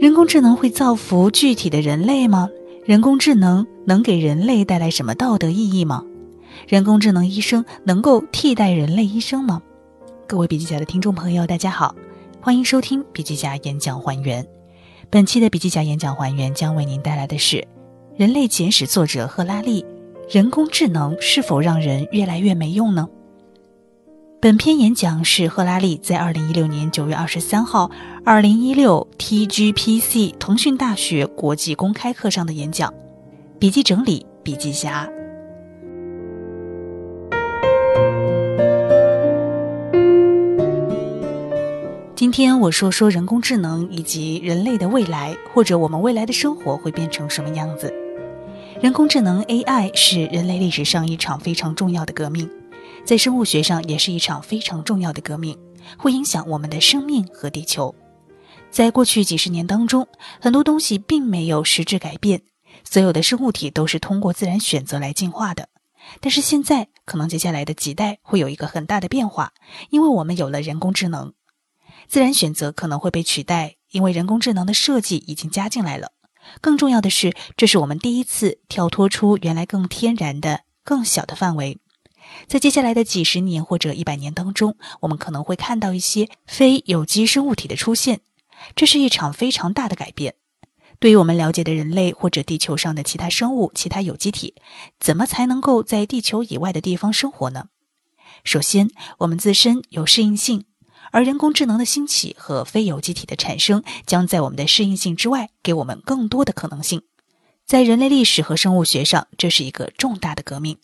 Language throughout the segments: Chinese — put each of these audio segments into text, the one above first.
人工智能会造福具体的人类吗？人工智能能给人类带来什么道德意义吗？人工智能医生能够替代人类医生吗？各位笔记侠的听众朋友，大家好，欢迎收听笔记侠演讲还原。本期的笔记侠演讲还原将为您带来的是《人类简史》作者赫拉利：人工智能是否让人越来越没用呢？本篇演讲是赫拉利在二零一六年九月二十三号二零一六 TGPC 腾讯大学国际公开课上的演讲。笔记整理，笔记侠。今天我说说人工智能以及人类的未来，或者我们未来的生活会变成什么样子。人工智能 AI 是人类历史上一场非常重要的革命。在生物学上，也是一场非常重要的革命，会影响我们的生命和地球。在过去几十年当中，很多东西并没有实质改变，所有的生物体都是通过自然选择来进化的。但是现在，可能接下来的几代会有一个很大的变化，因为我们有了人工智能，自然选择可能会被取代，因为人工智能的设计已经加进来了。更重要的是，这是我们第一次跳脱出原来更天然的、更小的范围。在接下来的几十年或者一百年当中，我们可能会看到一些非有机生物体的出现，这是一场非常大的改变。对于我们了解的人类或者地球上的其他生物、其他有机体，怎么才能够在地球以外的地方生活呢？首先，我们自身有适应性，而人工智能的兴起和非有机体的产生，将在我们的适应性之外，给我们更多的可能性。在人类历史和生物学上，这是一个重大的革命。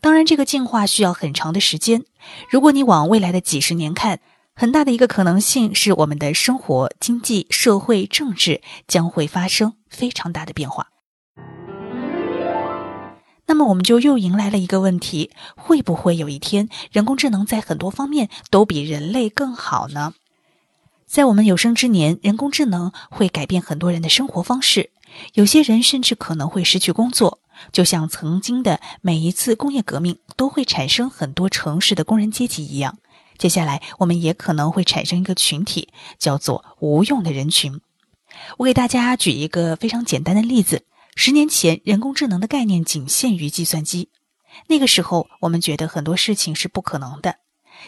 当然，这个进化需要很长的时间。如果你往未来的几十年看，很大的一个可能性是，我们的生活、经济、社会、政治将会发生非常大的变化。那么，我们就又迎来了一个问题：会不会有一天，人工智能在很多方面都比人类更好呢？在我们有生之年，人工智能会改变很多人的生活方式，有些人甚至可能会失去工作。就像曾经的每一次工业革命都会产生很多城市的工人阶级一样，接下来我们也可能会产生一个群体，叫做无用的人群。我给大家举一个非常简单的例子：十年前，人工智能的概念仅限于计算机，那个时候我们觉得很多事情是不可能的。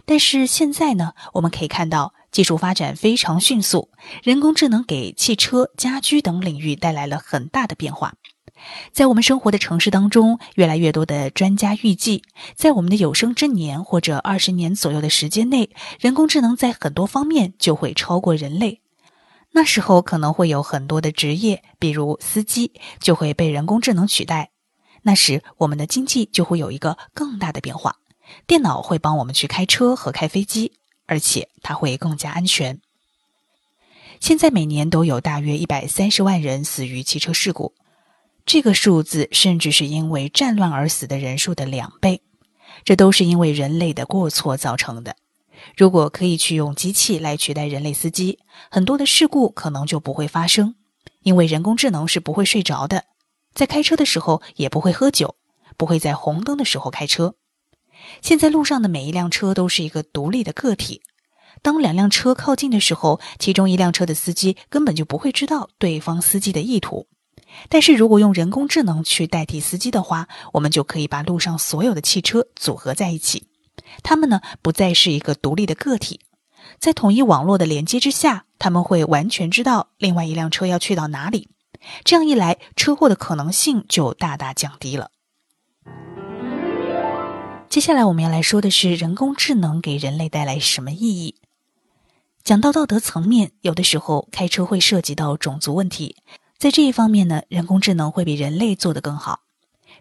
但是现在呢，我们可以看到技术发展非常迅速，人工智能给汽车、家居等领域带来了很大的变化。在我们生活的城市当中，越来越多的专家预计，在我们的有生之年或者二十年左右的时间内，人工智能在很多方面就会超过人类。那时候可能会有很多的职业，比如司机，就会被人工智能取代。那时我们的经济就会有一个更大的变化，电脑会帮我们去开车和开飞机，而且它会更加安全。现在每年都有大约一百三十万人死于汽车事故。这个数字甚至是因为战乱而死的人数的两倍，这都是因为人类的过错造成的。如果可以去用机器来取代人类司机，很多的事故可能就不会发生，因为人工智能是不会睡着的，在开车的时候也不会喝酒，不会在红灯的时候开车。现在路上的每一辆车都是一个独立的个体，当两辆车靠近的时候，其中一辆车的司机根本就不会知道对方司机的意图。但是如果用人工智能去代替司机的话，我们就可以把路上所有的汽车组合在一起，它们呢不再是一个独立的个体，在统一网络的连接之下，他们会完全知道另外一辆车要去到哪里。这样一来，车祸的可能性就大大降低了。接下来我们要来说的是人工智能给人类带来什么意义？讲到道德层面，有的时候开车会涉及到种族问题。在这一方面呢，人工智能会比人类做得更好。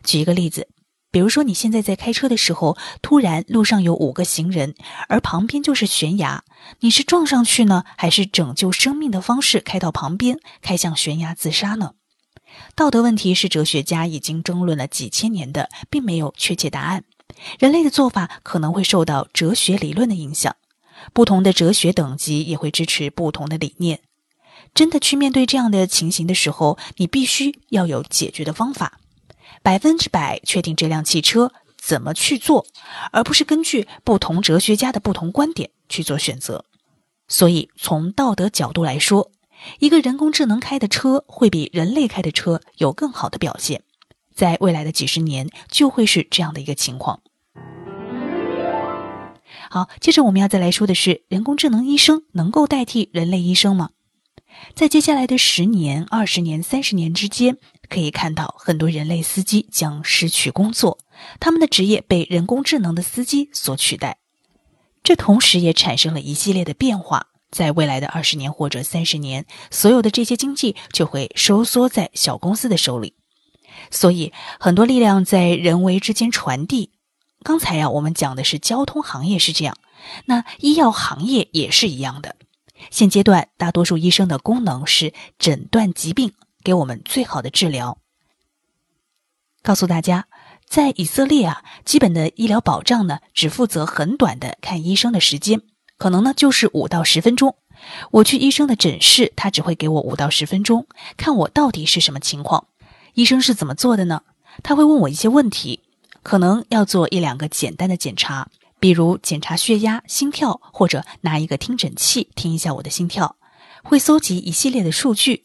举一个例子，比如说你现在在开车的时候，突然路上有五个行人，而旁边就是悬崖，你是撞上去呢，还是拯救生命的方式开到旁边，开向悬崖自杀呢？道德问题是哲学家已经争论了几千年的，并没有确切答案。人类的做法可能会受到哲学理论的影响，不同的哲学等级也会支持不同的理念。真的去面对这样的情形的时候，你必须要有解决的方法，百分之百确定这辆汽车怎么去做，而不是根据不同哲学家的不同观点去做选择。所以，从道德角度来说，一个人工智能开的车会比人类开的车有更好的表现。在未来的几十年，就会是这样的一个情况。好，接着我们要再来说的是，人工智能医生能够代替人类医生吗？在接下来的十年、二十年、三十年之间，可以看到很多人类司机将失去工作，他们的职业被人工智能的司机所取代。这同时也产生了一系列的变化，在未来的二十年或者三十年，所有的这些经济就会收缩在小公司的手里。所以，很多力量在人为之间传递。刚才呀，我们讲的是交通行业是这样，那医药行业也是一样的。现阶段，大多数医生的功能是诊断疾病，给我们最好的治疗。告诉大家。在以色列啊，基本的医疗保障呢，只负责很短的看医生的时间，可能呢就是五到十分钟。我去医生的诊室，他只会给我五到十分钟，看我到底是什么情况。医生是怎么做的呢？他会问我一些问题，可能要做一两个简单的检查，比如检查血压、心跳，或者拿一个听诊器听一下我的心跳，会搜集一系列的数据。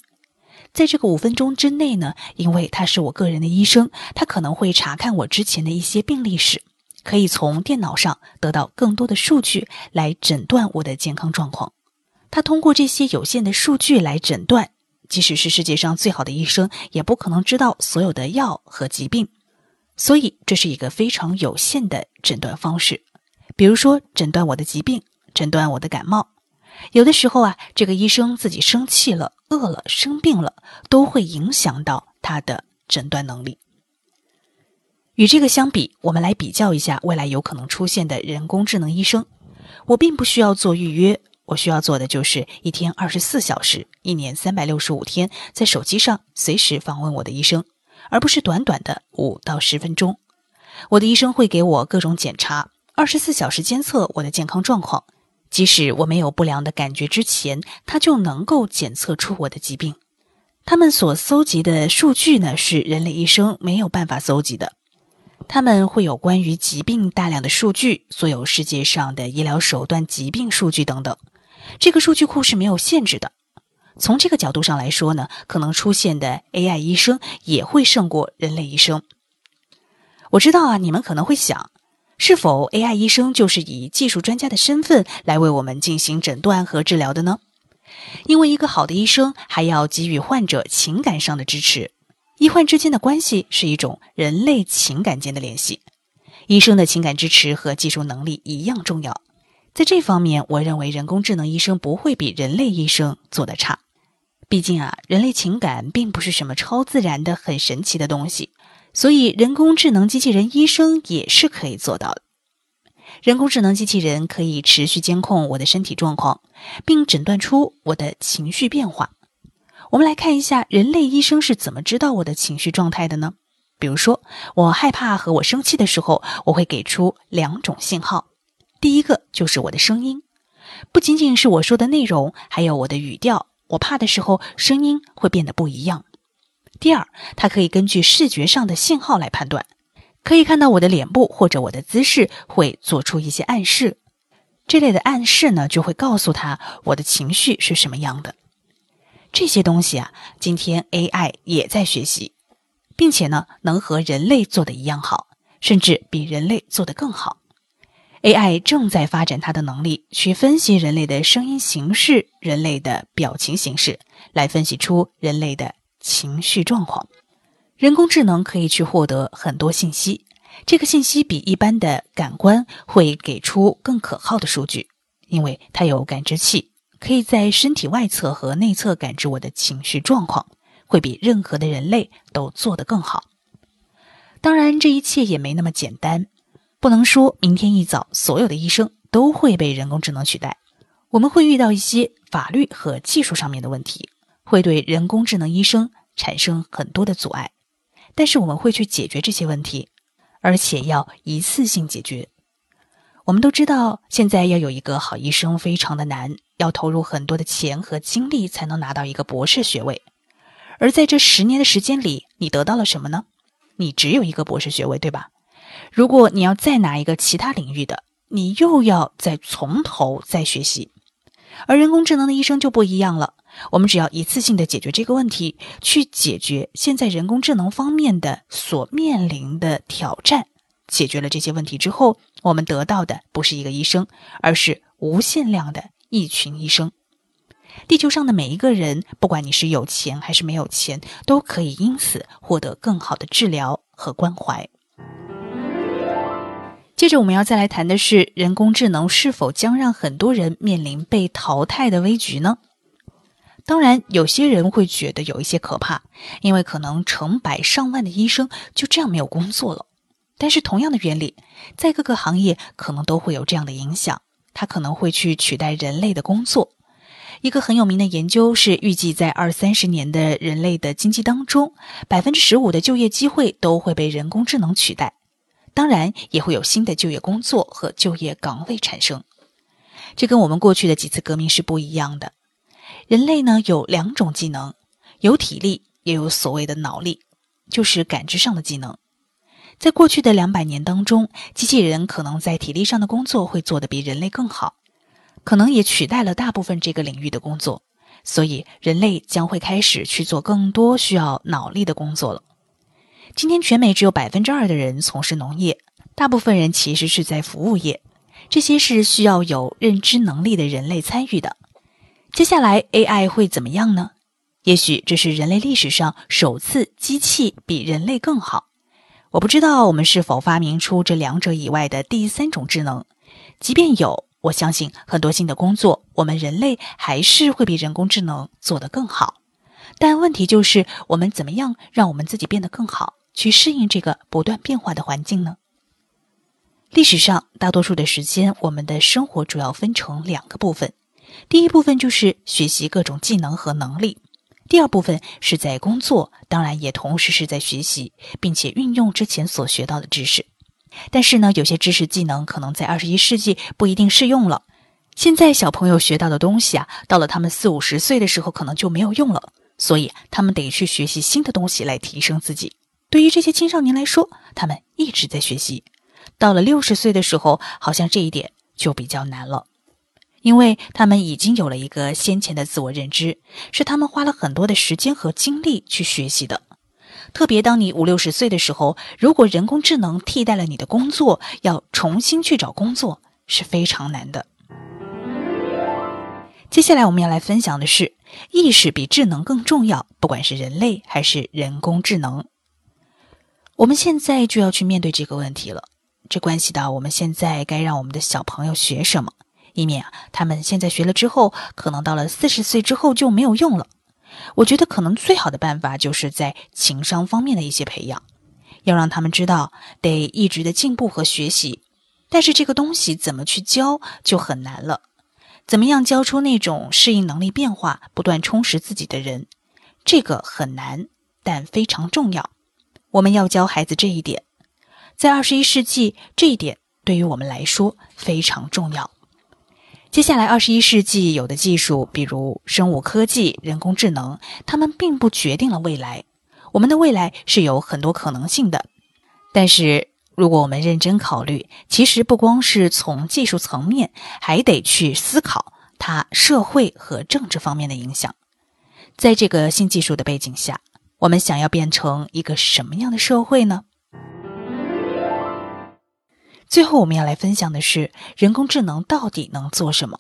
在这个五分钟之内呢，因为他是我个人的医生，他可能会查看我之前的一些病历史，可以从电脑上得到更多的数据来诊断我的健康状况。他通过这些有限的数据来诊断，即使是世界上最好的医生，也不可能知道所有的药和疾病，所以这是一个非常有限的诊断方式。比如说，诊断我的疾病，诊断我的感冒。有的时候啊，这个医生自己生气了、饿了、生病了，都会影响到他的诊断能力。与这个相比，我们来比较一下未来有可能出现的人工智能医生。我并不需要做预约，我需要做的就是一天二十四小时、一年三百六十五天，在手机上随时访问我的医生，而不是短短的五到十分钟。我的医生会给我各种检查，二十四小时监测我的健康状况。即使我没有不良的感觉之前，他就能够检测出我的疾病。他们所搜集的数据呢，是人类医生没有办法搜集的。他们会有关于疾病大量的数据，所有世界上的医疗手段、疾病数据等等。这个数据库是没有限制的。从这个角度上来说呢，可能出现的 AI 医生也会胜过人类医生。我知道啊，你们可能会想。是否 AI 医生就是以技术专家的身份来为我们进行诊断和治疗的呢？因为一个好的医生还要给予患者情感上的支持，医患之间的关系是一种人类情感间的联系，医生的情感支持和技术能力一样重要。在这方面，我认为人工智能医生不会比人类医生做得差。毕竟啊，人类情感并不是什么超自然的、很神奇的东西。所以，人工智能机器人医生也是可以做到的。人工智能机器人可以持续监控我的身体状况，并诊断出我的情绪变化。我们来看一下，人类医生是怎么知道我的情绪状态的呢？比如说，我害怕和我生气的时候，我会给出两种信号。一个就是我的声音，不仅仅是我说的内容，还有我的语调。我怕的时候，声音会变得不一样。第二，它可以根据视觉上的信号来判断，可以看到我的脸部或者我的姿势会做出一些暗示，这类的暗示呢，就会告诉他我的情绪是什么样的。这些东西啊，今天 AI 也在学习，并且呢，能和人类做的一样好，甚至比人类做得更好。AI 正在发展它的能力，去分析人类的声音形式、人类的表情形式，来分析出人类的。情绪状况，人工智能可以去获得很多信息，这个信息比一般的感官会给出更可靠的数据，因为它有感知器，可以在身体外侧和内侧感知我的情绪状况，会比任何的人类都做得更好。当然，这一切也没那么简单，不能说明天一早所有的医生都会被人工智能取代，我们会遇到一些法律和技术上面的问题。会对人工智能医生产生很多的阻碍，但是我们会去解决这些问题，而且要一次性解决。我们都知道，现在要有一个好医生非常的难，要投入很多的钱和精力才能拿到一个博士学位。而在这十年的时间里，你得到了什么呢？你只有一个博士学位，对吧？如果你要再拿一个其他领域的，你又要再从头再学习。而人工智能的医生就不一样了，我们只要一次性的解决这个问题，去解决现在人工智能方面的所面临的挑战。解决了这些问题之后，我们得到的不是一个医生，而是无限量的一群医生。地球上的每一个人，不管你是有钱还是没有钱，都可以因此获得更好的治疗和关怀。接着，我们要再来谈的是，人工智能是否将让很多人面临被淘汰的危局呢？当然，有些人会觉得有一些可怕，因为可能成百上万的医生就这样没有工作了。但是，同样的原理，在各个行业可能都会有这样的影响，它可能会去取代人类的工作。一个很有名的研究是，预计在二三十年的人类的经济当中，百分之十五的就业机会都会被人工智能取代。当然，也会有新的就业工作和就业岗位产生。这跟我们过去的几次革命是不一样的。人类呢有两种技能，有体力，也有所谓的脑力，就是感知上的技能。在过去的两百年当中，机器人可能在体力上的工作会做得比人类更好，可能也取代了大部分这个领域的工作。所以，人类将会开始去做更多需要脑力的工作了。今天，全美只有百分之二的人从事农业，大部分人其实是在服务业。这些是需要有认知能力的人类参与的。接下来，AI 会怎么样呢？也许这是人类历史上首次机器比人类更好。我不知道我们是否发明出这两者以外的第三种智能。即便有，我相信很多新的工作，我们人类还是会比人工智能做得更好。但问题就是，我们怎么样让我们自己变得更好？去适应这个不断变化的环境呢？历史上大多数的时间，我们的生活主要分成两个部分。第一部分就是学习各种技能和能力，第二部分是在工作，当然也同时是在学习，并且运用之前所学到的知识。但是呢，有些知识技能可能在二十一世纪不一定适用了。现在小朋友学到的东西啊，到了他们四五十岁的时候，可能就没有用了，所以他们得去学习新的东西来提升自己。对于这些青少年来说，他们一直在学习。到了六十岁的时候，好像这一点就比较难了，因为他们已经有了一个先前的自我认知，是他们花了很多的时间和精力去学习的。特别当你五六十岁的时候，如果人工智能替代了你的工作，要重新去找工作是非常难的。接下来我们要来分享的是，意识比智能更重要，不管是人类还是人工智能。我们现在就要去面对这个问题了，这关系到我们现在该让我们的小朋友学什么，以免啊他们现在学了之后，可能到了四十岁之后就没有用了。我觉得可能最好的办法就是在情商方面的一些培养，要让他们知道得一直的进步和学习。但是这个东西怎么去教就很难了，怎么样教出那种适应能力变化、不断充实自己的人，这个很难，但非常重要。我们要教孩子这一点，在二十一世纪，这一点对于我们来说非常重要。接下来，二十一世纪有的技术，比如生物科技、人工智能，它们并不决定了未来。我们的未来是有很多可能性的。但是，如果我们认真考虑，其实不光是从技术层面，还得去思考它社会和政治方面的影响。在这个新技术的背景下。我们想要变成一个什么样的社会呢？最后，我们要来分享的是人工智能到底能做什么？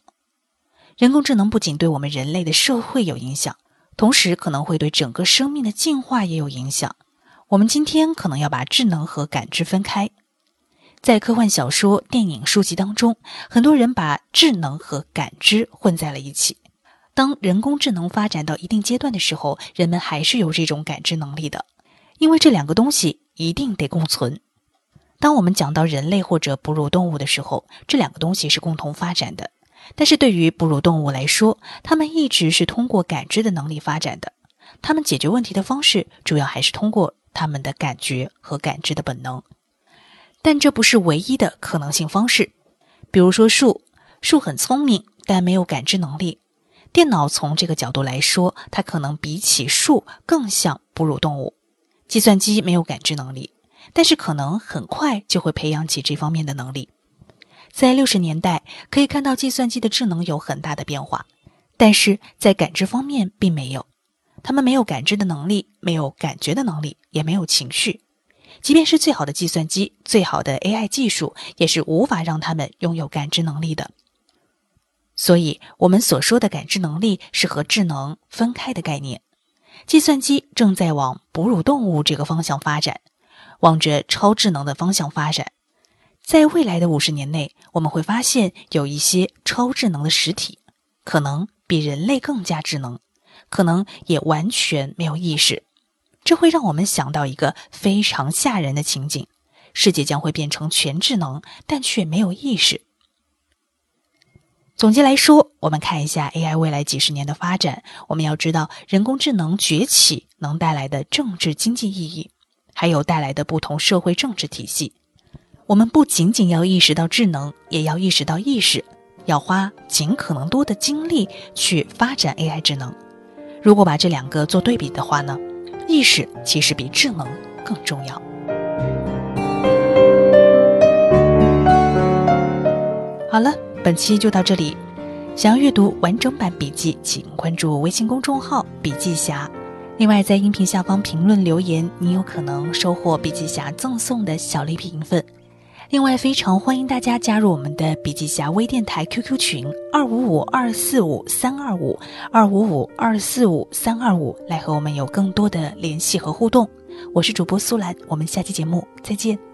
人工智能不仅对我们人类的社会有影响，同时可能会对整个生命的进化也有影响。我们今天可能要把智能和感知分开。在科幻小说、电影、书籍当中，很多人把智能和感知混在了一起。当人工智能发展到一定阶段的时候，人们还是有这种感知能力的，因为这两个东西一定得共存。当我们讲到人类或者哺乳动物的时候，这两个东西是共同发展的。但是对于哺乳动物来说，它们一直是通过感知的能力发展的，它们解决问题的方式主要还是通过它们的感觉和感知的本能。但这不是唯一的可能性方式。比如说树，树很聪明，但没有感知能力。电脑从这个角度来说，它可能比起树更像哺乳动物。计算机没有感知能力，但是可能很快就会培养起这方面的能力。在六十年代，可以看到计算机的智能有很大的变化，但是在感知方面并没有。他们没有感知的能力，没有感觉的能力，也没有情绪。即便是最好的计算机、最好的 AI 技术，也是无法让他们拥有感知能力的。所以，我们所说的感知能力是和智能分开的概念。计算机正在往哺乳动物这个方向发展，往着超智能的方向发展。在未来的五十年内，我们会发现有一些超智能的实体，可能比人类更加智能，可能也完全没有意识。这会让我们想到一个非常吓人的情景：世界将会变成全智能，但却没有意识。总结来说，我们看一下 AI 未来几十年的发展。我们要知道，人工智能崛起能带来的政治经济意义，还有带来的不同社会政治体系。我们不仅仅要意识到智能，也要意识到意识，要花尽可能多的精力去发展 AI 智能。如果把这两个做对比的话呢，意识其实比智能更重要。好了。本期就到这里，想要阅读完整版笔记，请关注微信公众号“笔记侠”。另外，在音频下方评论留言，你有可能收获笔记侠赠送的小礼品一份。另外，非常欢迎大家加入我们的笔记侠微电台 QQ 群：二五五二四五三二五二五五二四五三二五，来和我们有更多的联系和互动。我是主播苏兰，我们下期节目再见。